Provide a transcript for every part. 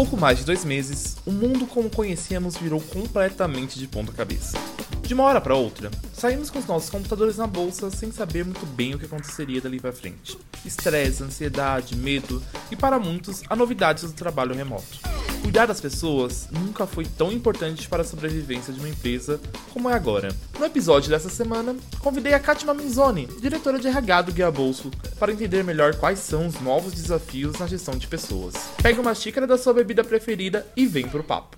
pouco mais de dois meses, o mundo como conhecíamos virou completamente de ponta cabeça. De uma hora para outra, saímos com os nossos computadores na bolsa sem saber muito bem o que aconteceria dali para frente. Estresse, ansiedade, medo e para muitos, a novidade do trabalho remoto. Cuidar das pessoas nunca foi tão importante para a sobrevivência de uma empresa como é agora. No episódio dessa semana, convidei a Katia Minzoni, diretora de RH do Guia Bolso, para entender melhor quais são os novos desafios na gestão de pessoas. Pegue uma xícara da sua bebida preferida e vem pro papo.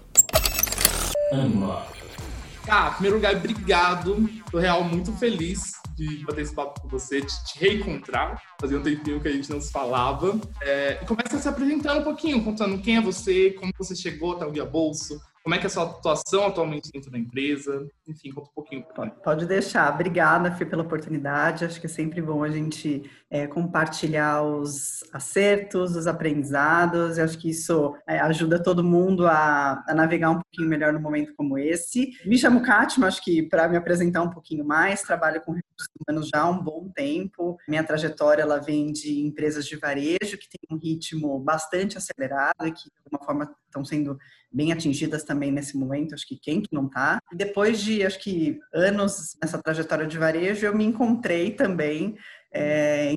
Ah, em primeiro lugar, obrigado. Tô real muito feliz de bater esse papo com você, de te reencontrar. Fazia um tempinho que a gente não se falava. É, e começa se apresentando um pouquinho, contando quem é você, como você chegou até o Guia Bolso, como é que é a sua atuação atualmente dentro da empresa? Enfim, conta um pouquinho. Pode, deixar. Obrigada, Fê, pela oportunidade. Acho que é sempre bom a gente é, compartilhar os acertos, os aprendizados. Eu acho que isso é, ajuda todo mundo a, a, navegar um pouquinho melhor num momento como esse. Me chamo Kátima, acho que para me apresentar um pouquinho mais, trabalho com recursos humanos já há um bom tempo. Minha trajetória ela vem de empresas de varejo que tem um ritmo bastante acelerado e que, de alguma forma, estão sendo bem atingidas também nesse momento, acho que quem que não tá. E depois de, acho que, anos nessa trajetória de varejo, eu me encontrei também é,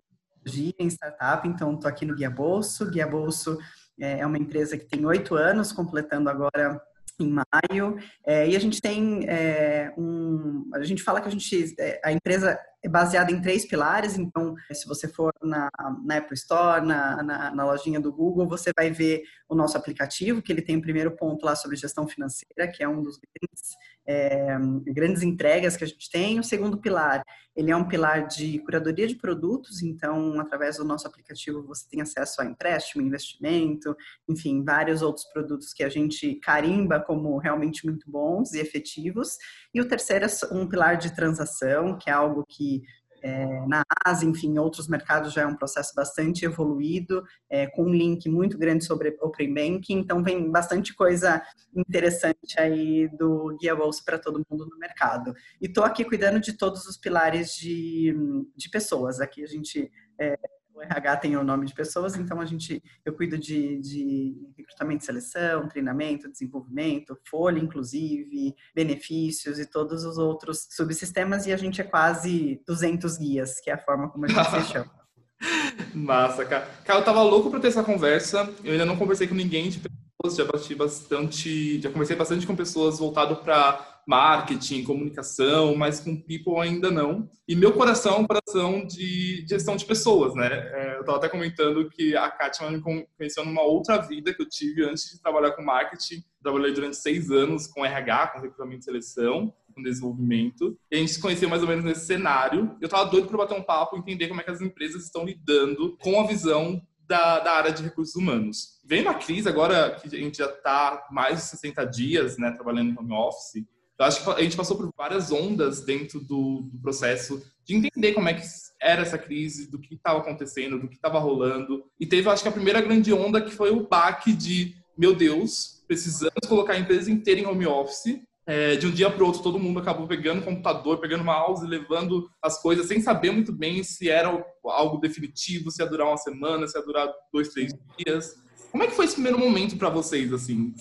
em startup, então estou aqui no Guia Bolso. Guia Bolso é, é uma empresa que tem oito anos, completando agora em maio, é, e a gente tem é, um, a gente fala que a gente, é, a empresa é baseada em três pilares, então se você for na, na Apple Store, na, na, na, lojinha do Google, você vai ver o nosso aplicativo, que ele tem o primeiro ponto lá sobre gestão financeira, que é um dos grandes é, grandes entregas que a gente tem. O segundo pilar, ele é um pilar de curadoria de produtos, então, através do nosso aplicativo, você tem acesso a empréstimo, investimento, enfim, vários outros produtos que a gente carimba como realmente muito bons e efetivos. E o terceiro é um pilar de transação, que é algo que é, na Ásia, enfim, em outros mercados já é um processo bastante evoluído, é, com um link muito grande sobre Open Banking, então vem bastante coisa interessante aí do Guia Bolsa para todo mundo no mercado. E estou aqui cuidando de todos os pilares de, de pessoas. Aqui a gente é, o RH tem o nome de pessoas, então a gente, eu cuido de, de recrutamento e seleção, treinamento, desenvolvimento, folha, inclusive, benefícios e todos os outros subsistemas, e a gente é quase 200 guias, que é a forma como a gente se chama. Massa, cara. Cara, eu tava louco pra ter essa conversa, eu ainda não conversei com ninguém de pessoas, já bati bastante, já conversei bastante com pessoas voltado para marketing, comunicação, mas com people ainda não. E meu coração é um coração de gestão de pessoas, né? É, eu estava até comentando que a Kátia me conheceu numa outra vida que eu tive antes de trabalhar com marketing. Trabalhei durante seis anos com RH, com recrutamento e seleção, com desenvolvimento. E a gente se conheceu mais ou menos nesse cenário. Eu estava doido para bater um papo entender como é que as empresas estão lidando com a visão da, da, área de recursos humanos. Vem uma crise agora que a gente já está mais de 60 dias né, trabalhando em home office. Eu acho que a gente passou por várias ondas dentro do, do processo de entender como é que era essa crise, do que estava acontecendo, do que estava rolando. E teve, acho que a primeira grande onda que foi o baque de, meu Deus, precisamos colocar a empresa inteira em home office. É, de um dia para o outro, todo mundo acabou pegando computador, pegando mouse, levando as coisas, sem saber muito bem se era algo definitivo, se ia durar uma semana, se ia durar dois, três dias. Como é que foi esse primeiro momento para vocês, assim?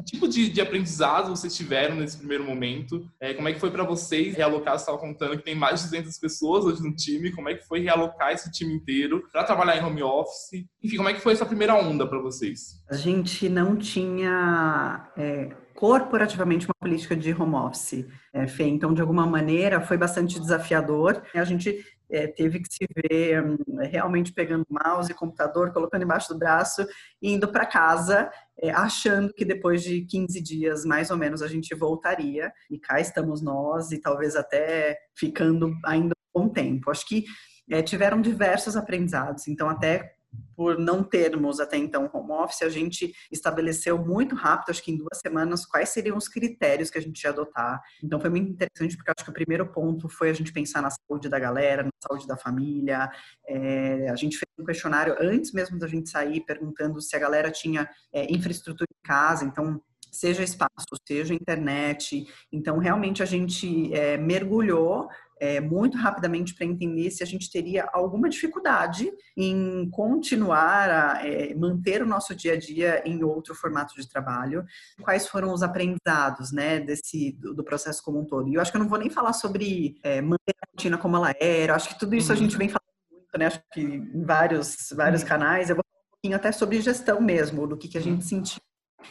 Que tipo de, de aprendizado vocês tiveram nesse primeiro momento? É, como é que foi para vocês realocar? Você estava contando que tem mais de 200 pessoas hoje no time. Como é que foi realocar esse time inteiro para trabalhar em home office? Enfim, como é que foi essa primeira onda para vocês? A gente não tinha é, corporativamente uma política de home office, é, Fê. Então, de alguma maneira, foi bastante desafiador. A gente é, teve que se ver hum, realmente pegando mouse e computador, colocando embaixo do braço e indo para casa, é, achando que depois de 15 dias, mais ou menos, a gente voltaria. E cá estamos nós, e talvez até ficando ainda um bom tempo. Acho que é, tiveram diversos aprendizados. Então, até por não termos até então home office, a gente estabeleceu muito rápido, acho que em duas semanas, quais seriam os critérios que a gente ia adotar. Então foi muito interessante, porque acho que o primeiro ponto foi a gente pensar na saúde da galera, na saúde da família. É, a gente fez um questionário antes mesmo da gente sair, perguntando se a galera tinha é, infraestrutura em casa, então seja espaço, seja internet. Então, realmente, a gente é, mergulhou é, muito rapidamente para entender se a gente teria alguma dificuldade em continuar a é, manter o nosso dia a dia em outro formato de trabalho. Quais foram os aprendizados, né, desse do, processo como um todo? E eu acho que eu não vou nem falar sobre é, manter a rotina como ela era. Eu acho que tudo isso a gente vem falando muito, né? Acho que em vários vários canais. Eu vou falar um pouquinho até sobre gestão mesmo, do que que a gente sentiu.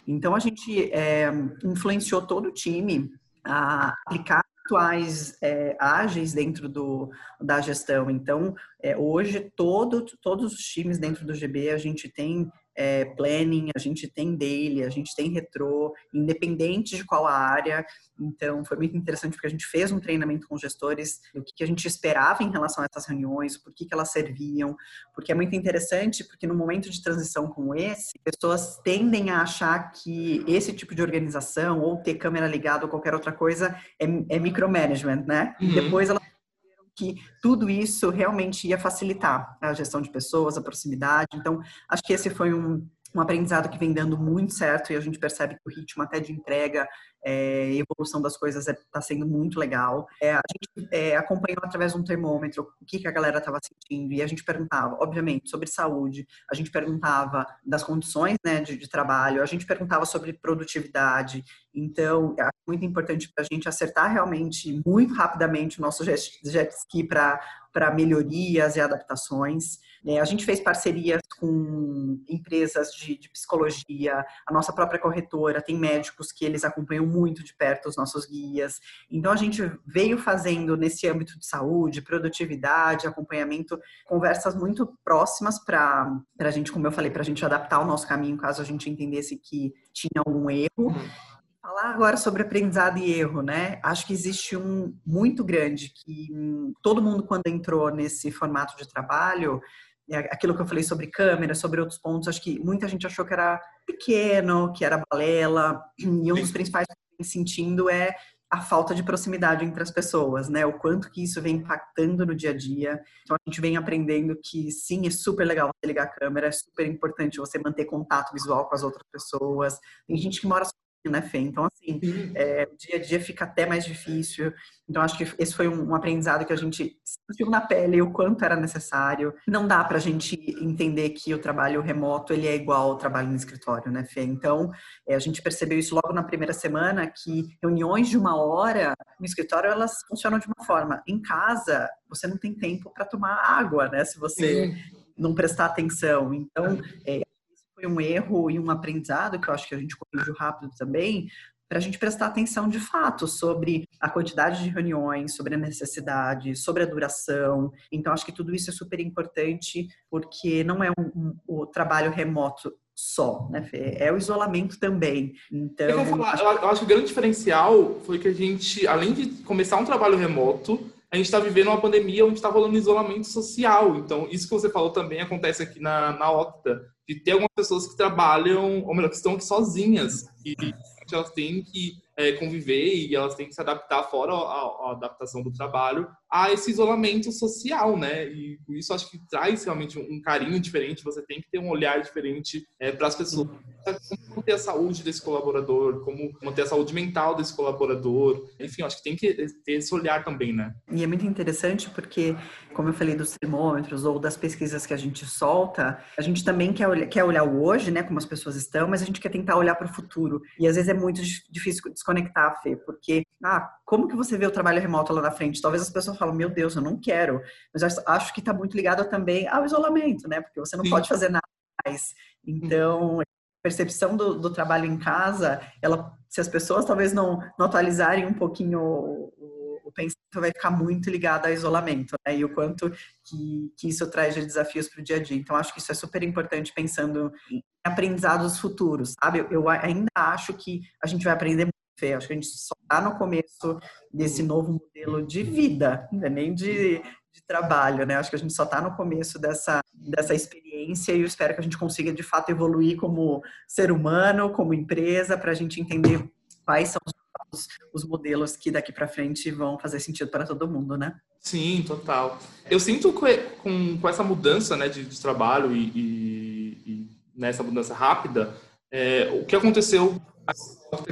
Então a gente é, influenciou todo o time a aplicar rituais é, ágeis dentro do, da gestão. Então, é, hoje, todo, todos os times dentro do GB, a gente tem é, planning, a gente tem daily, a gente tem retro, independente de qual a área. Então, foi muito interessante porque a gente fez um treinamento com gestores do que, que a gente esperava em relação a essas reuniões, por que, que elas serviam, porque é muito interessante, porque no momento de transição como esse, pessoas tendem a achar que esse tipo de organização, ou ter câmera ligada ou qualquer outra coisa, é, é micromanagement, né? Uhum. Depois ela que tudo isso realmente ia facilitar a gestão de pessoas, a proximidade. Então, acho que esse foi um, um aprendizado que vem dando muito certo e a gente percebe que o ritmo até de entrega é, evolução das coisas está é, tá sendo muito legal. É, a gente é, acompanhou através de um termômetro o que, que a galera estava sentindo e a gente perguntava, obviamente, sobre saúde, a gente perguntava das condições né, de, de trabalho, a gente perguntava sobre produtividade. Então, é muito importante para a gente acertar realmente muito rapidamente o nosso jet, jet ski para para melhorias e adaptações. É, a gente fez parcerias com empresas de, de, psicologia, a nossa própria corretora tem médicos que eles acompanham muito de perto os nossos guias. Então a gente veio fazendo nesse âmbito de saúde, produtividade, acompanhamento, conversas muito próximas para a gente, como eu falei, para a gente adaptar o nosso caminho caso a gente entendesse que tinha algum erro. Uhum. Falar agora sobre aprendizado e erro, né? Acho que existe um muito grande que hum, todo mundo quando entrou nesse formato de trabalho aquilo que eu falei sobre câmera, sobre outros pontos, acho que muita gente achou que era pequeno, que era balela, e um dos principais que eu sentindo é a falta de proximidade entre as pessoas, né? O quanto que isso vem impactando no dia a dia. Então a gente vem aprendendo que sim, é super legal você ligar a câmera, é super importante você manter contato visual com as outras pessoas. Tem gente que mora né, Fê? Então, assim, é, o dia a dia fica até mais difícil. Então, acho que esse foi um, um aprendizado que a gente sentiu na pele o quanto era necessário. Não dá para a gente entender que o trabalho remoto ele é igual ao trabalho no escritório, né, Fê? Então, é, a gente percebeu isso logo na primeira semana, que reuniões de uma hora no escritório, elas funcionam de uma forma. Em casa, você não tem tempo para tomar água, né, se você... Sim. Não prestar atenção. Então, é, foi um erro e um aprendizado que eu acho que a gente corrigiu rápido também, para a gente prestar atenção de fato sobre a quantidade de reuniões, sobre a necessidade, sobre a duração. Então, acho que tudo isso é super importante, porque não é um, um, o trabalho remoto só, né, Fê? É o isolamento também. Então, eu, falar, eu acho que o grande diferencial foi que a gente, além de começar um trabalho remoto, a gente está vivendo uma pandemia onde está rolando isolamento social. Então, isso que você falou também acontece aqui na, na Octa de ter algumas pessoas que trabalham, ou melhor, que estão aqui sozinhas, e elas têm que é, conviver e elas têm que se adaptar fora a, adaptação do trabalho a esse isolamento social, né? E isso acho que traz realmente um carinho diferente. Você tem que ter um olhar diferente é, para as pessoas. Como manter a saúde desse colaborador, como manter a saúde mental desse colaborador. Enfim, acho que tem que ter esse olhar também, né? E é muito interessante porque, como eu falei dos termômetros ou das pesquisas que a gente solta, a gente também quer olhar, quer olhar o hoje, né? Como as pessoas estão, mas a gente quer tentar olhar para o futuro. E às vezes é muito difícil desconectar, Fê, porque, ah, como que você vê o trabalho remoto lá na frente? Talvez as pessoas falem, meu Deus, eu não quero. Mas acho que está muito ligado também ao isolamento, né? Porque você não Sim. pode fazer nada mais. Então, a percepção do, do, trabalho em casa, ela, se as pessoas talvez não, não atualizarem um pouquinho o, o, o pensamento, vai ficar muito ligado ao isolamento, né? E o quanto que, que isso traz de desafios para o dia a dia. Então, acho que isso é super importante pensando em aprendizados futuros, sabe? Eu, eu ainda acho que a gente vai aprender Fê, acho que a gente só está no começo desse novo modelo de vida, é nem de, de trabalho, né? Acho que a gente só está no começo dessa, dessa experiência e eu espero que a gente consiga de fato evoluir como ser humano, como empresa, para a gente entender quais são os, os modelos que daqui para frente vão fazer sentido para todo mundo, né? Sim, total. Eu sinto que com, com essa mudança né, de, de trabalho e, e, e nessa mudança rápida, é, o que aconteceu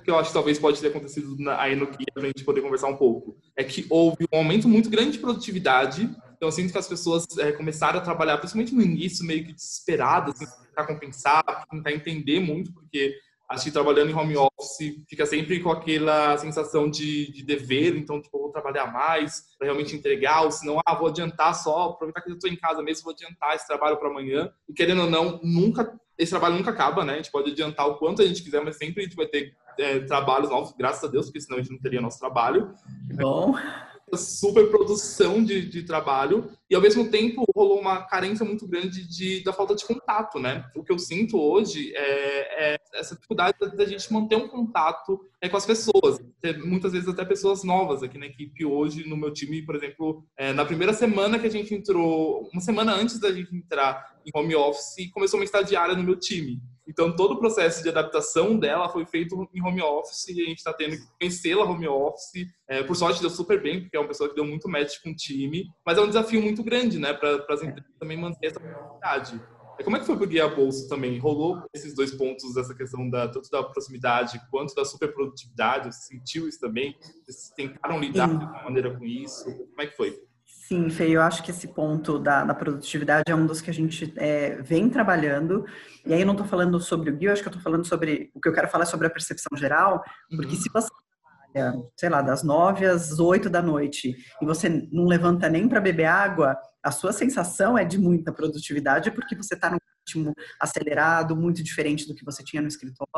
que eu acho que talvez pode ter acontecido aí no Guia para a gente poder conversar um pouco é que houve um aumento muito grande de produtividade. Então, eu sinto que as pessoas é, começaram a trabalhar, principalmente no início, meio que desesperadas, assim, tentar compensar, tentar entender muito, porque acho que trabalhando em home office fica sempre com aquela sensação de, de dever, então, tipo, vou trabalhar mais para realmente entregar, ou senão, ah, vou adiantar só, aproveitar que eu estou em casa mesmo, vou adiantar esse trabalho para amanhã. E querendo ou não, nunca, esse trabalho nunca acaba, né? A gente pode adiantar o quanto a gente quiser, mas sempre a gente vai ter é, trabalhos novos, graças a Deus, porque senão a gente não teria nosso trabalho. Bom super produção de, de, trabalho e ao mesmo tempo rolou uma carência muito grande de, da falta de contato, né? O que eu sinto hoje é, é essa dificuldade da gente manter um contato é, com as pessoas, muitas vezes até pessoas novas aqui na equipe hoje no meu time, por exemplo, é, na primeira semana que a gente entrou, uma semana antes da gente entrar em home office, começou uma estagiária no meu time. Então, todo o processo de adaptação dela foi feito em home office e a gente está tendo que conhecê-la home office. É, por sorte, deu super bem, porque é uma pessoa que deu muito match com o time, mas é um desafio muito grande, né, para as empresas também manter essa qualidade. Como é que foi para o Guia Bolso também? Rolou esses dois pontos, essa questão da, tanto da proximidade quanto da superprodutividade? Você sentiu isso também? Vocês tentaram lidar Sim. de alguma maneira com isso? Como é que foi? Sim, Fê, eu acho que esse ponto da, da produtividade é um dos que a gente é, vem trabalhando. E aí eu não estou falando sobre o Guia, acho que eu estou falando sobre. O que eu quero falar é sobre a percepção geral, porque uhum. se você trabalha, sei lá, das nove às oito da noite e você não levanta nem para beber água, a sua sensação é de muita produtividade porque você está num ritmo acelerado, muito diferente do que você tinha no escritório.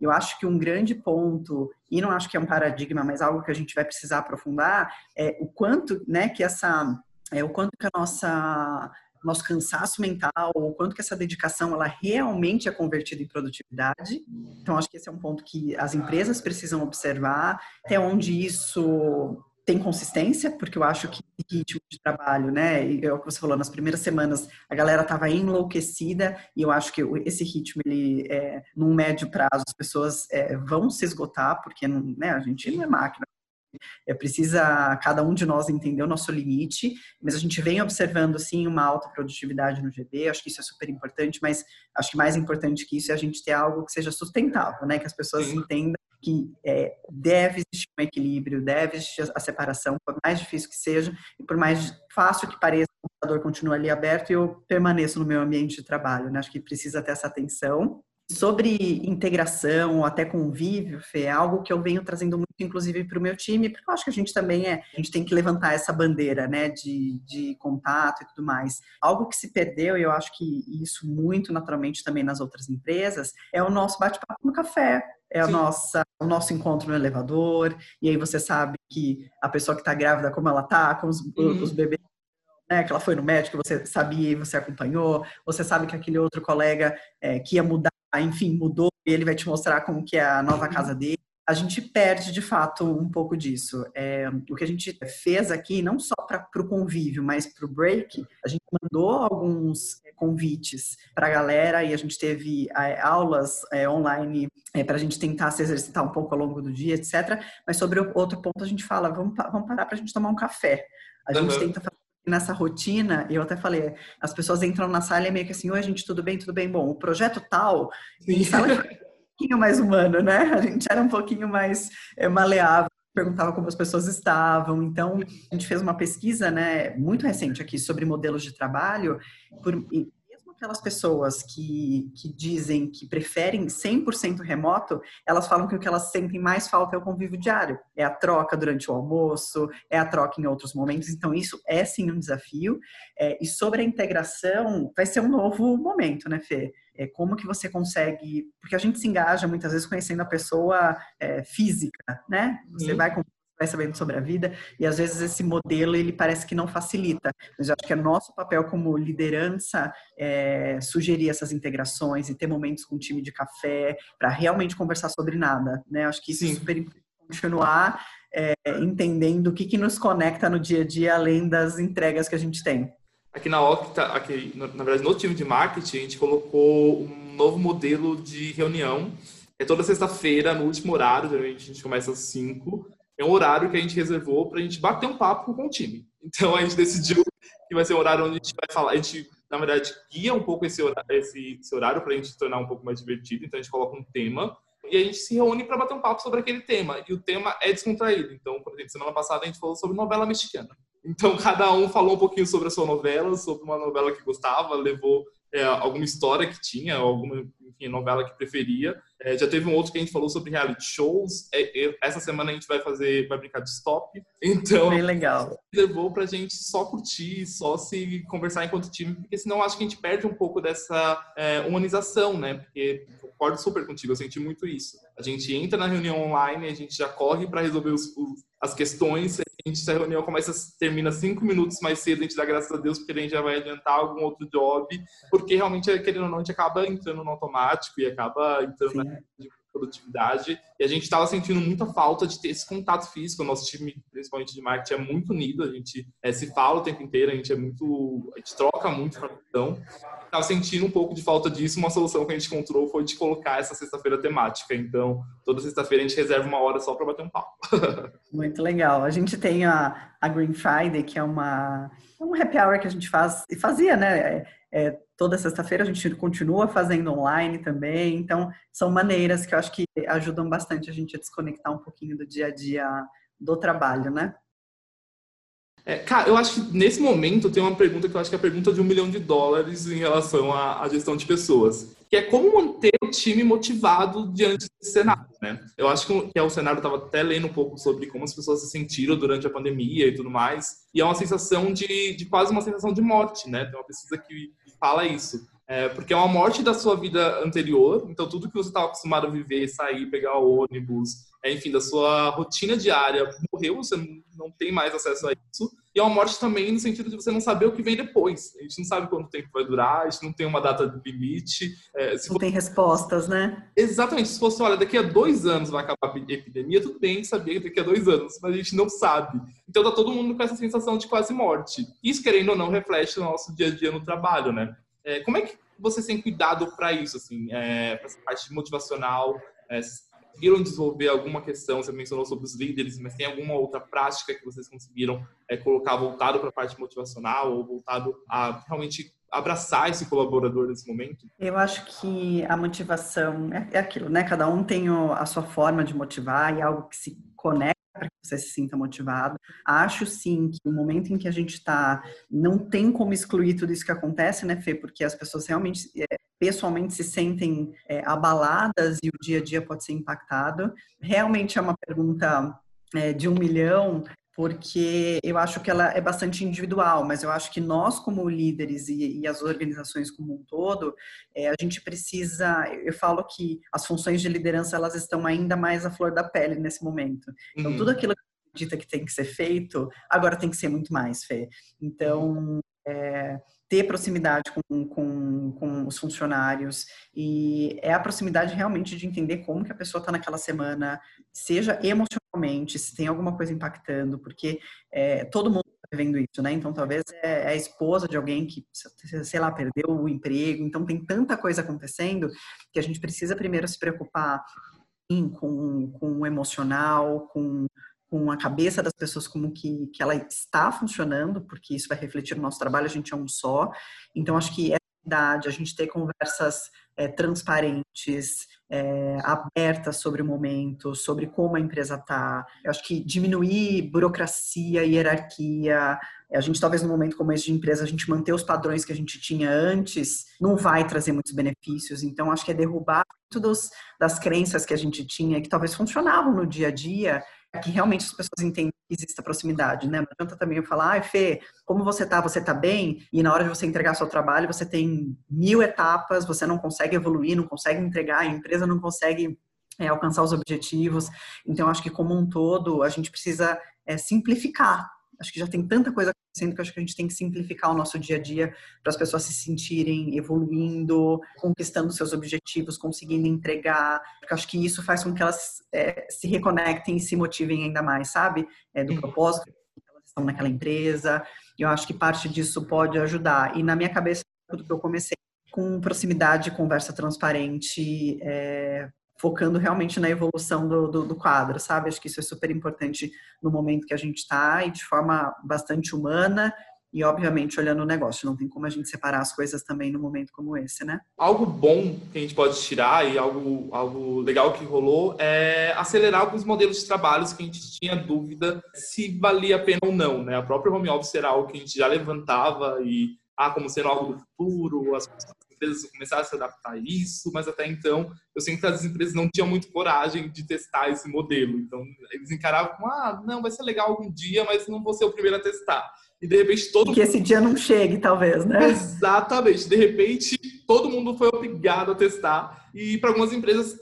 Eu acho que um grande ponto, e não acho que é um paradigma, mas algo que a gente vai precisar aprofundar, é o quanto, né, que essa, é o quanto que a nossa nosso cansaço mental, o quanto que essa dedicação ela realmente é convertida em produtividade. Então acho que esse é um ponto que as empresas precisam observar até onde isso tem consistência, porque eu acho que ritmo de trabalho, né? E é o que você falou, nas primeiras semanas a galera estava enlouquecida e eu acho que esse ritmo, ele, é, num médio prazo, as pessoas é, vão se esgotar, porque né, a gente não é máquina. É, precisa cada um de nós entender o nosso limite, mas a gente vem observando sim uma alta produtividade no GB, acho que isso é super importante, mas acho que mais importante que isso é a gente ter algo que seja sustentável, né? Que as pessoas sim. entendam que é, deve existir um equilíbrio, deve existir a separação, por mais difícil que seja e por mais fácil que pareça, o computador continua ali aberto e eu permaneço no meu ambiente de trabalho. Né? Acho que precisa ter essa atenção. Sobre integração, até convívio, Fê, é algo que eu venho trazendo muito, inclusive, para o meu time, porque eu acho que a gente também é, a gente tem que levantar essa bandeira, né, de, de contato e tudo mais. Algo que se perdeu, e eu acho que isso muito naturalmente também nas outras empresas, é o nosso bate-papo no café, é a nossa, o nosso encontro no elevador, e aí você sabe que a pessoa que está grávida, como ela está, com os, uhum. os bebês, né, que ela foi no médico, você sabia e você acompanhou, você sabe que aquele outro colega é, que ia mudar, enfim, mudou, e ele vai te mostrar como que é a nova uhum. casa dele, a gente perde de fato um pouco disso. É, o que a gente fez aqui, não só para o convívio, mas para o break, a gente mandou alguns é, convites para a galera e a gente teve é, aulas é, online é, para a gente tentar se exercitar um pouco ao longo do dia, etc. Mas sobre o outro ponto, a gente fala: vamos, vamos parar para a gente tomar um café. A gente uhum. tenta fazer nessa rotina, eu até falei, as pessoas entram na sala e é meio que assim, oi gente, tudo bem, tudo bem, bom, o projeto tal, em sala pouquinho mais humano, né? A gente era um pouquinho mais é, maleável, perguntava como as pessoas estavam. Então, a gente fez uma pesquisa, né, muito recente aqui sobre modelos de trabalho, por, aquelas pessoas que, que dizem que preferem 100% remoto, elas falam que o que elas sentem mais falta é o convívio diário, é a troca durante o almoço, é a troca em outros momentos. Então, isso é sim um desafio. É, e sobre a integração, vai ser um novo momento, né, Fê? é, como que você consegue, porque a gente se engaja muitas vezes conhecendo a pessoa é, física, né? Você vai vai sabendo sobre a vida e às vezes esse modelo ele parece que não facilita. Mas eu acho que é nosso papel como liderança é, sugerir essas integrações e ter momentos com o time de café para realmente conversar sobre nada, né? Eu acho que isso é Sim. é super importante continuar é, entendendo o que, que nos conecta no dia a dia além das entregas que a gente tem. Aqui na Octa, aqui, na verdade, no time de marketing, a gente colocou um novo modelo de reunião. É toda sexta-feira, no último horário, geralmente a gente começa às 5. É um horário que a gente reservou para a gente bater um papo com o time. Então a gente decidiu que vai ser um horário onde a gente vai falar. A gente, na verdade, guia um pouco esse horário, esse, esse horário para a gente tornar um pouco mais divertido. Então a gente coloca um tema e a gente se reúne para bater um papo sobre aquele tema. E o tema é descontraído. Então, por exemplo, semana passada a gente falou sobre novela mexicana. Então, cada um falou um pouquinho sobre a sua novela, sobre uma novela que gostava, levou é, alguma história que tinha, alguma enfim, novela que preferia. É, já teve um outro que a gente falou sobre reality shows. É, essa semana a gente vai fazer, vai brincar de stop. Então, bem legal. Levou pra gente só curtir, só se conversar enquanto time, porque senão acho que a gente perde um pouco dessa é, humanização, né? Porque concordo super contigo, eu senti muito isso. A gente entra na reunião online, a gente já corre para resolver os, os, as questões, a gente, a reunião começa, termina cinco minutos mais cedo, a gente dá graças a Deus, porque a gente já vai adiantar algum outro job, porque realmente, querendo ou não, a gente acaba entrando no automático e acaba entrando Sim. na produtividade. E a gente estava sentindo muita falta de ter esse contato físico. O nosso time, principalmente de marketing, é muito unido. A gente é, se fala o tempo inteiro, a gente é muito. A gente troca muito informação. Estava sentindo um pouco de falta disso. Uma solução que a gente encontrou foi de colocar essa sexta-feira temática. Então, toda sexta-feira a gente reserva uma hora só para bater um papo. muito legal. A gente tem a, a Green Friday, que é uma um happy hour que a gente faz e fazia, né? É, é, toda sexta-feira a gente continua fazendo online também, então são maneiras que eu acho que ajudam bastante a gente a desconectar um pouquinho do dia a dia do trabalho, né? É, cara, eu acho que nesse momento tem uma pergunta que eu acho que é a pergunta de um milhão de dólares em relação à, à gestão de pessoas, que é como manter o time motivado diante desse cenário, né? Eu acho que, é o cenário, eu estava até lendo um pouco sobre como as pessoas se sentiram durante a pandemia e tudo mais, e é uma sensação de, de quase uma sensação de morte, né? Tem uma pesquisa que fala isso. É, porque é uma morte da sua vida anterior, então tudo que você estava acostumado a viver, sair, pegar o ônibus, é, enfim, da sua rotina diária, morreu, você não tem mais acesso a isso. E é uma morte também no sentido de você não saber o que vem depois. A gente não sabe quanto tempo vai durar, a gente não tem uma data de limite. É, não for... tem respostas, né? Exatamente. Se fosse, olha, daqui a dois anos vai acabar a epidemia, tudo bem, sabia que daqui a dois anos, mas a gente não sabe. Então tá todo mundo com essa sensação de quase morte. Isso, querendo ou não, reflete no nosso dia a dia no trabalho, né? É, como é que vocês têm cuidado para isso, assim, é, para essa parte motivacional? É, conseguiram desenvolver alguma questão? Você mencionou sobre os líderes, mas tem alguma outra prática que vocês conseguiram é, colocar voltado para a parte motivacional ou voltado a realmente abraçar esse colaborador nesse momento? Eu acho que a motivação é, é aquilo, né? Cada um tem a sua forma de motivar e algo que se conecta você se sinta motivado. Acho sim que o momento em que a gente está, não tem como excluir tudo isso que acontece, né, Fê? Porque as pessoas realmente, é, pessoalmente, se sentem é, abaladas e o dia a dia pode ser impactado. Realmente é uma pergunta é, de um milhão, porque eu acho que ela é bastante individual, mas eu acho que nós, como líderes e, e as organizações como um todo, é, a gente precisa. Eu falo que as funções de liderança elas estão ainda mais à flor da pele nesse momento. Então, uhum. tudo aquilo que acredita que tem que ser feito, agora tem que ser muito mais, Fê. Então, é, ter proximidade com, com, com, os funcionários e é a proximidade realmente de entender como que a pessoa está naquela semana, seja emocionalmente, se tem alguma coisa impactando, porque é, todo mundo está vivendo isso, né? Então, talvez é, é a esposa de alguém que, sei lá, perdeu o emprego, então tem tanta coisa acontecendo que a gente precisa primeiro se preocupar com, com o emocional, com com a cabeça das pessoas como que, que ela está funcionando, porque isso vai refletir no nosso trabalho, a gente é um só. Então, acho que a gente ter conversas é, transparentes, é, abertas sobre o momento, sobre como a empresa está. Eu acho que diminuir burocracia, hierarquia, a gente talvez no momento como esse de empresa, a gente manter os padrões que a gente tinha antes, não vai trazer muitos benefícios. Então, acho que é derrubar todas das crenças que a gente tinha, que talvez funcionavam no dia a dia, que realmente as pessoas entendem que existe a proximidade, né? Não adianta também eu falar, ai, Fê, como você tá? Você tá bem? E na hora de você entregar seu trabalho, você tem mil etapas, você não consegue evoluir, não consegue entregar, a empresa não consegue é, alcançar os objetivos. Então, acho que como um todo, a gente precisa é, simplificar Acho que já tem tanta coisa acontecendo que acho que a gente tem que simplificar o nosso dia a dia para as pessoas se sentirem evoluindo, conquistando seus objetivos, conseguindo entregar. Porque acho que isso faz com que elas é, se reconectem e se motivem ainda mais, sabe? É, do propósito que elas estão naquela empresa. E eu acho que parte disso pode ajudar. E na minha cabeça, tudo que eu comecei com proximidade, conversa transparente, é, focando realmente na evolução do, do, do, quadro, sabe? Acho que isso é super importante no momento que a gente está e de forma bastante humana e, obviamente, olhando o negócio. Não tem como a gente separar as coisas também num momento como esse, né? Algo bom que a gente pode tirar e algo, algo legal que rolou é acelerar alguns modelos de trabalhos que a gente tinha dúvida se valia a pena ou não, né? A própria home office era algo que a gente já levantava e, ah, como sendo algo do futuro, as empresas começaram a se adaptar a isso, mas até então eu sinto que as empresas não tinham muito coragem de testar esse modelo. Então, eles encaravam como, ah, não, vai ser legal algum dia, mas não vou ser o primeiro a testar e de repente todo que esse dia não chegue, talvez, né? Exatamente. De repente, todo mundo foi obrigado a testar e para algumas empresas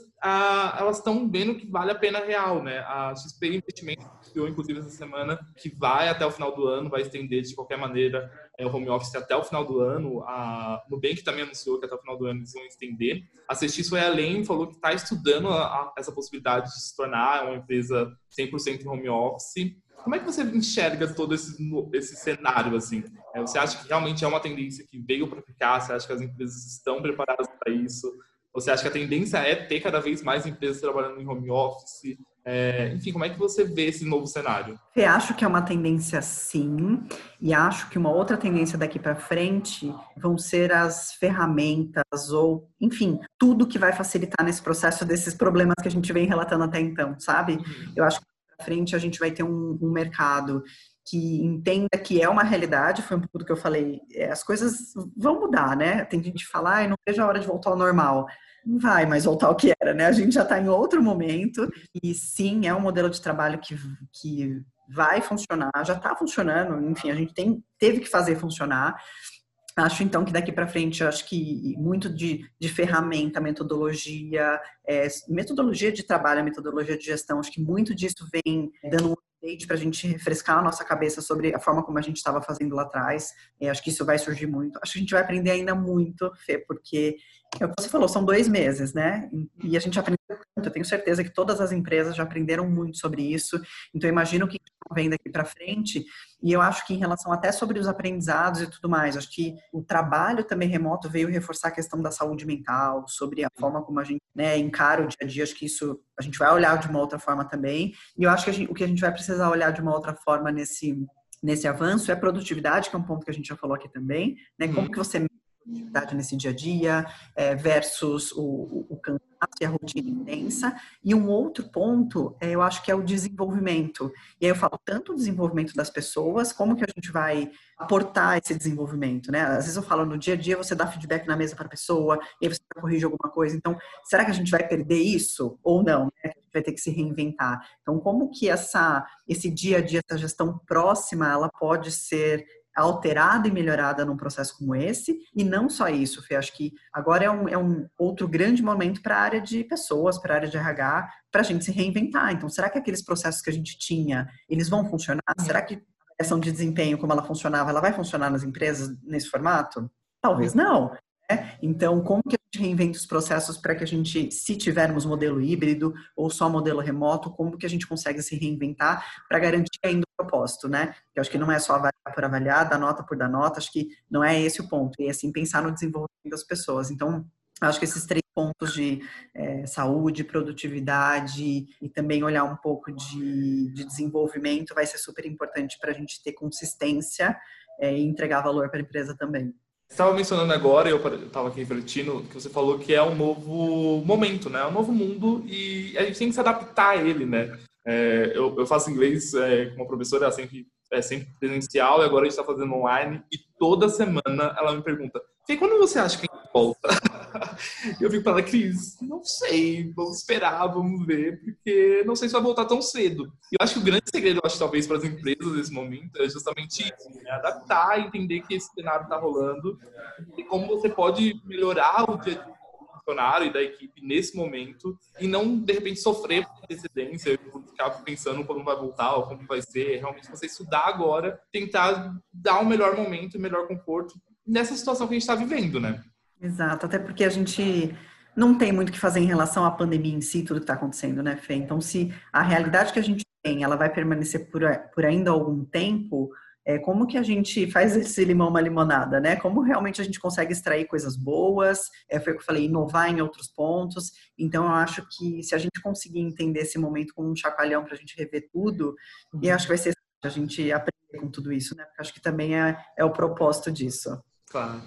elas estão vendo que vale a pena real, né? A XP Investimento inclusive, essa semana, que vai até o final do ano, vai estender de qualquer maneira é, o home office até o final do ano. A Nubank também anunciou que até o final do ano eles vão estender. A Cestis foi além, falou que está estudando a, a, essa possibilidade de se tornar uma empresa 100% home office. Como é que você enxerga todo esse, esse cenário assim? É, você acha que realmente é uma tendência que veio para ficar? Você acha que as empresas estão preparadas para isso? Você acha que a tendência é ter cada vez mais empresas trabalhando em home office? É, enfim, como é que você vê esse novo cenário? Eu acho que é uma tendência sim, e acho que uma outra tendência daqui para frente vão ser as ferramentas ou, enfim, tudo que vai facilitar nesse processo desses problemas que a gente vem relatando até então, sabe? Uhum. Eu acho que para frente a gente vai ter um, um mercado que entenda que é uma realidade, foi um pouco do que eu falei, é, as coisas vão mudar, né? Tem gente que fala, ah, não vejo a hora de voltar ao normal. Não vai mais voltar ao que era, né? A gente já está em outro momento e sim, é um modelo de trabalho que, que vai funcionar, já está funcionando, enfim, a gente tem, teve que fazer funcionar. Acho então que daqui para frente, acho que muito de, de ferramenta, metodologia, é, metodologia de trabalho, metodologia de gestão, acho que muito disso vem dando um update para a gente refrescar a nossa cabeça sobre a forma como a gente estava fazendo lá atrás. É, acho que isso vai surgir muito. Acho que a gente vai aprender ainda muito, Fê, porque é o que você falou, são dois meses, né? E a gente aprendeu muito. Eu tenho certeza que todas as empresas já aprenderam muito sobre isso. Então, imagino que vem daqui para frente. E eu acho que em relação até sobre os aprendizados e tudo mais, acho que o trabalho também remoto veio reforçar a questão da saúde mental, sobre a forma como a gente né, encara o dia a dia. Acho que isso a gente vai olhar de uma outra forma também. E eu acho que gente, o que a gente vai precisar olhar de uma outra forma nesse nesse avanço é produtividade, que é um ponto que a gente já falou aqui também, né? Como uhum. que você nesse dia a dia é, versus o, o, cansaço e a rotina intensa. E um outro ponto, é, eu acho que é o desenvolvimento. E aí eu falo tanto o desenvolvimento das pessoas, como que a gente vai aportar esse desenvolvimento, né? Às vezes eu falo, no dia a dia você dá feedback na mesa para a pessoa, e aí você corrige alguma coisa. Então, será que a gente vai perder isso ou não? Né? Vai ter que se reinventar. Então, como que essa, esse dia a dia, essa gestão próxima, ela pode ser alterada e melhorada num processo como esse. E não só isso, Fê, acho que agora é um, é um outro grande momento para a área de pessoas, para a área de RH, para a gente se reinventar. Então, será que aqueles processos que a gente tinha, eles vão funcionar? Será que a questão de desempenho, como ela funcionava, ela vai funcionar nas empresas nesse formato? Talvez não. Né? Então, como que reinventa os processos para que a gente, se tivermos modelo híbrido ou só modelo remoto, como que a gente consegue se reinventar para garantir ainda o propósito, né? Eu acho que não é só avaliar por avaliar, dar nota por dar nota, acho que não é esse o ponto, e assim, pensar no desenvolvimento das pessoas. Então, acho que esses três pontos de é, saúde, produtividade e também olhar um pouco de, de desenvolvimento vai ser super importante para a gente ter consistência é, e entregar valor para a empresa também. Estava mencionando agora, eu estava aqui refletindo, que você falou que é um novo momento, né? É um novo mundo e a gente tem que se adaptar a ele, né? É, eu, eu, faço inglês é, com uma professora, sempre, é sempre presencial, e agora a gente está fazendo online, e toda semana ela me pergunta, e quando você acha que a gente volta? eu fico falando, Cris, não sei, vamos esperar, vamos ver, porque não sei se vai voltar tão cedo. E eu acho que o grande segredo, acho, talvez, para as empresas nesse momento é justamente isso, né? adaptar, entender que esse cenário está rolando e como você pode melhorar o dia do funcionário e da equipe nesse momento e não, de repente, sofrer por antecedência, ficar pensando quando vai voltar ou como vai ser. Realmente, você estudar agora, tentar dar um melhor momento e melhor conforto nessa situação que a gente está vivendo, né? Exato, até porque a gente não tem muito o que fazer em relação à pandemia em si, tudo que está acontecendo, né, Fê? Então, se a realidade que a gente tem, ela vai permanecer por, por ainda algum tempo, é, como que a gente faz esse limão uma limonada, né? Como realmente a gente consegue extrair coisas boas, é, foi o que eu falei, inovar em outros pontos. Então, eu acho que se a gente conseguir entender esse momento como um chacoalhão para a gente rever tudo, uhum. e acho que vai ser a gente aprender com tudo isso, né? Porque acho que também é, é o propósito disso. Claro.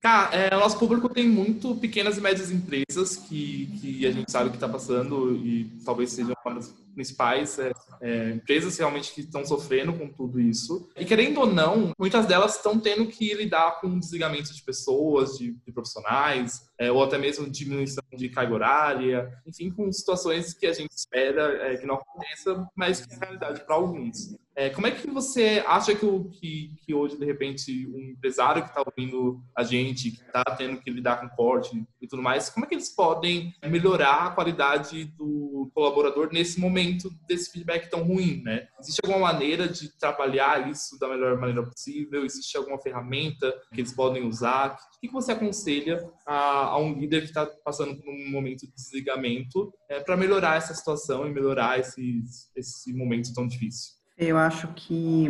Cara, é, nosso público tem muito pequenas e médias empresas que, que a gente sabe que está passando e talvez sejam uma das principais é, é, empresas realmente que estão sofrendo com tudo isso. E querendo ou não, muitas delas estão tendo que lidar com desligamento de pessoas, de, de profissionais, é, ou até mesmo diminuição de carga horária, enfim, com situações que a gente espera é, que não aconteça, mas que é realidade para alguns. É, como é que você acha que, que, que hoje, de repente, um empresário que está ouvindo a gente, que está tendo que lidar com corte e tudo mais, como é que eles podem melhorar a qualidade do colaborador nesse momento desse feedback tão ruim, né? Existe alguma maneira de trabalhar isso da melhor maneira possível? Existe alguma ferramenta que eles podem usar? O que, você aconselha a, um líder que está passando por um momento de desligamento é, para melhorar essa situação e melhorar esse, esse momento tão difícil? Eu acho que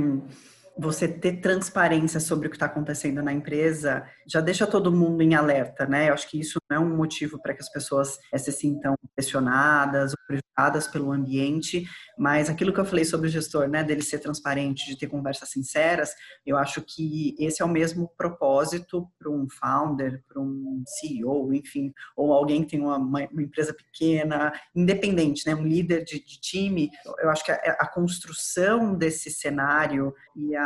você ter transparência sobre o que está acontecendo na empresa já deixa todo mundo em alerta, né? Eu acho que isso não é um motivo para que as pessoas eh, se sintam pressionadas ou prejudicadas pelo ambiente, mas aquilo que eu falei sobre o gestor, né, dele ser transparente, de ter conversas sinceras, eu acho que esse é o mesmo propósito para um founder, para um CEO, enfim, ou alguém que tem uma, uma, empresa pequena, independente, né, um líder de, de time. Eu acho que a, a, construção desse cenário e a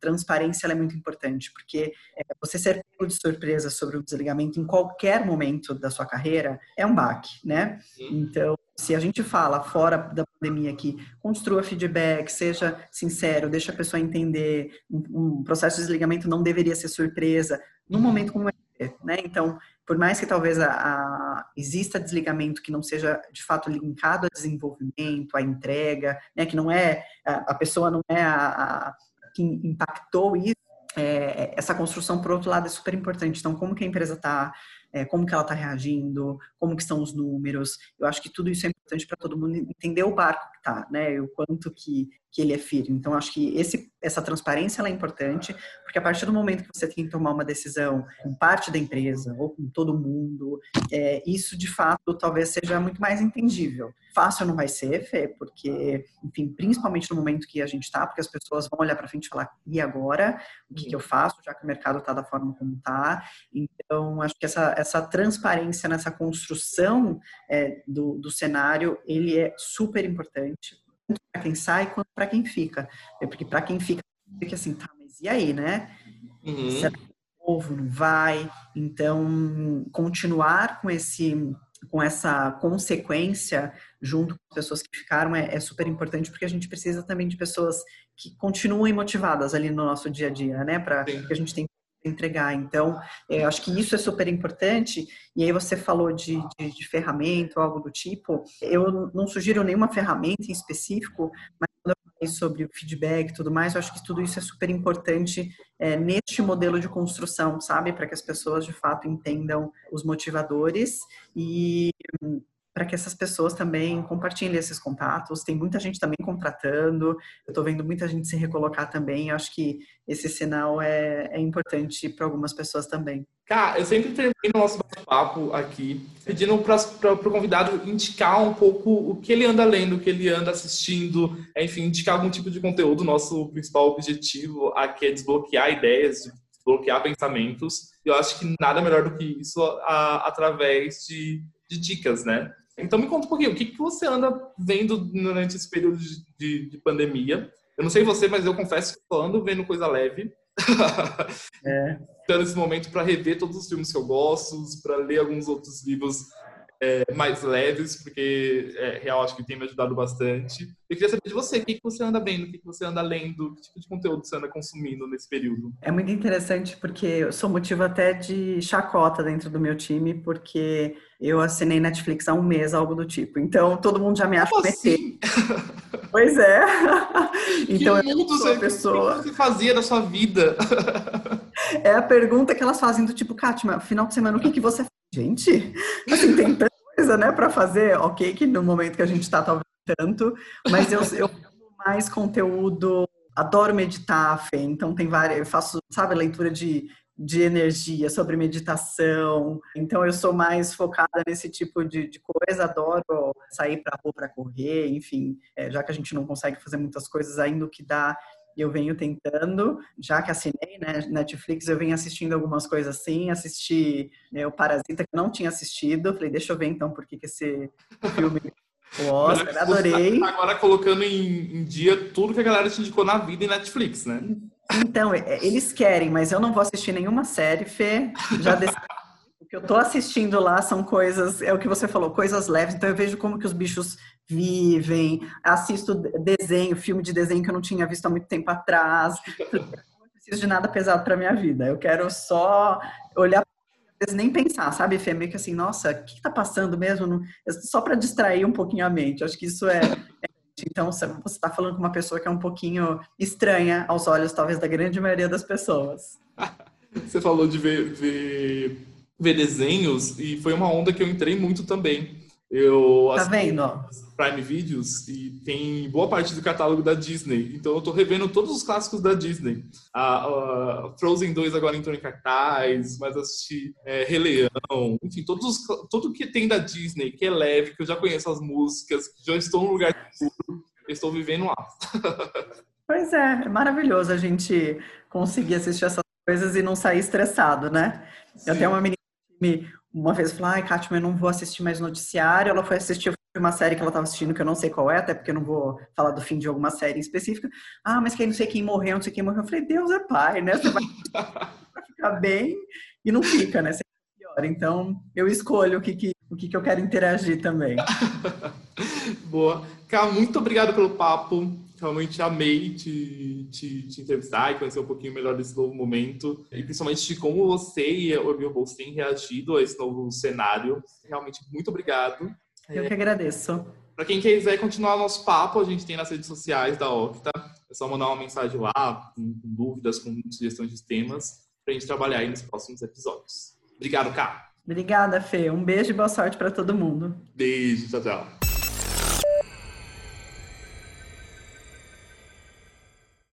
transparência é muito importante, porque é, você ser pego de surpresa sobre o desligamento em qualquer momento da sua carreira é um baque, né? Então, se a gente fala fora da pandemia aqui, construa feedback, seja sincero, deixa a pessoa entender, um, um processo de desligamento não deveria ser surpresa, num momento como esse, né? Então, por mais que talvez a, a, exista desligamento que não seja de fato linkado a desenvolvimento, a entrega, né? Que não é, a, a pessoa não é a, que impactou isso, é, essa construção, por outro lado, é super importante. Então, como que a empresa está é, como que ela está reagindo, como que estão os números. Eu acho que tudo isso é importante para todo mundo entender o barco que está, né? O quanto que, que ele é firme. Então, acho que esse, essa transparência é importante, porque a partir do momento que você tem que tomar uma decisão com parte da empresa ou com todo mundo, é, isso de fato talvez seja muito mais entendível. Fácil não vai ser, Fê, porque, enfim, principalmente no momento que a gente está, porque as pessoas vão olhar para frente e falar, e agora? O que, que eu faço, já que o mercado está da forma como está? Então, acho que essa, essa transparência nessa construção é, do, do cenário, ele é super importante, tanto para quem sai quanto para quem fica. É porque para quem fica, fica assim, tá, mas e aí, né? Uhum. Será que o povo não vai? Então, continuar com esse com essa consequência junto com as pessoas que ficaram é, é, super importante porque a gente precisa também de pessoas que continuem motivadas ali no nosso dia a dia, né? Para que a gente tenha entregar. Então, eu acho que isso é super importante. E aí você falou de, de, de ferramenta algo do tipo. Eu não sugiro nenhuma ferramenta em específico, mas quando eu falei sobre o feedback e tudo mais, eu acho que tudo isso é super importante é, neste modelo de construção, sabe? Para que as pessoas de fato entendam os motivadores e para que essas pessoas também compartilhem esses contatos. Tem muita gente também contratando, eu estou vendo muita gente se recolocar também. Acho que esse sinal é, é importante para algumas pessoas também. Cara, eu sempre termino o nosso bate-papo aqui pedindo para o convidado indicar um pouco o que ele anda lendo, o que ele anda assistindo, enfim, indicar algum tipo de conteúdo. Nosso principal objetivo aqui é desbloquear ideias, desbloquear pensamentos. Eu acho que nada melhor do que isso a, através de, de dicas, né? Então me conta um pouquinho, o que, que você anda vendo durante esse período de, de, de pandemia? Eu não sei você, mas eu confesso que eu ando vendo coisa leve. É. Tendo esse momento para rever todos os filmes que eu gosto, para ler alguns outros livros é, mais leves, porque é, real acho que tem me ajudado bastante. Eu queria saber de você, o que, que você anda vendo, o que, que você anda lendo, que tipo de conteúdo você anda consumindo nesse período? É muito interessante porque eu sou motivo até de chacota dentro do meu time, porque eu assinei Netflix há um mês, algo do tipo. Então todo mundo já me acha Como assim? Pois é. então que eu sou a pessoa. O que você fazia da sua vida? é a pergunta que elas fazem do tipo, Kátima, final de semana, o que, que você faz? Gente, assim, tem tanta coisa, né, para fazer. Ok, que no momento que a gente está, talvez tanto, mas eu, eu mais conteúdo, adoro meditar, Fê, então tem várias, eu faço, sabe, leitura de de energia, sobre meditação. Então eu sou mais focada nesse tipo de, de coisa, adoro sair para rua para correr, enfim, é, já que a gente não consegue fazer muitas coisas ainda, o que dá eu venho tentando, já que assinei, né, Netflix, eu venho assistindo algumas coisas assim, assisti né, o Parasita que não tinha assistido, falei, deixa eu ver então por que esse filme o Oscar, adorei. Tá agora colocando em, em, dia tudo que a galera te indicou na vida em Netflix, né? Então, é, eles querem, mas eu não vou assistir nenhuma série, Fê. Já decidi. O que eu tô assistindo lá são coisas, é o que você falou, coisas leves. Então eu vejo como que os bichos vivem, assisto desenho, filme de desenho que eu não tinha visto há muito tempo atrás. Não preciso de nada pesado para minha vida. Eu quero só olhar nem pensar, sabe, Fê? Meio que assim, nossa, o que está passando mesmo? Só para distrair um pouquinho a mente. Acho que isso é, é então, você está falando com uma pessoa que é um pouquinho estranha aos olhos, talvez, da grande maioria das pessoas. você falou de ver, ver, ver, desenhos e foi uma onda que eu entrei muito também. Eu tá vendo? Prime Videos e tem boa parte do catálogo da Disney. Então eu tô revendo todos os clássicos da Disney. A, a Frozen 2 agora entrou em cartaz, mas assisti é, Rei Leão, enfim, todos os, tudo que tem da Disney, que é leve, que eu já conheço as músicas, já estou no lugar seguro, estou vivendo lá. pois é, é maravilhoso a gente conseguir assistir essas coisas e não sair estressado, né? Sim. Eu tenho uma menina me uma vez falou, ai, Kátia, eu não vou assistir mais noticiário. Ela foi assistir uma série que ela estava assistindo, que eu não sei qual é, até porque eu não vou falar do fim de alguma série específica. Ah, mas quem não sei quem morreu, não sei quem morreu. Eu falei, Deus é pai, né? Você vai ficar bem e não fica, né? Você pior. Então, eu escolho o que, que, o que, que eu quero interagir também. Boa. Cá, muito obrigado pelo papo realmente amei te, te, te, entrevistar e conhecer um pouquinho melhor desse novo momento. E principalmente de como você e o Orgulho Bolsa têm reagido a esse novo cenário. Realmente, muito obrigado. Eu que agradeço. Para quem quiser continuar nosso papo, a gente tem nas redes sociais da Octa. É só mandar uma mensagem lá, com, com dúvidas, com sugestões de temas, para a gente trabalhar aí nos próximos episódios. Obrigado, Cá. Obrigada, Fê. Um beijo e boa sorte para todo mundo. Beijo, tchau, tchau.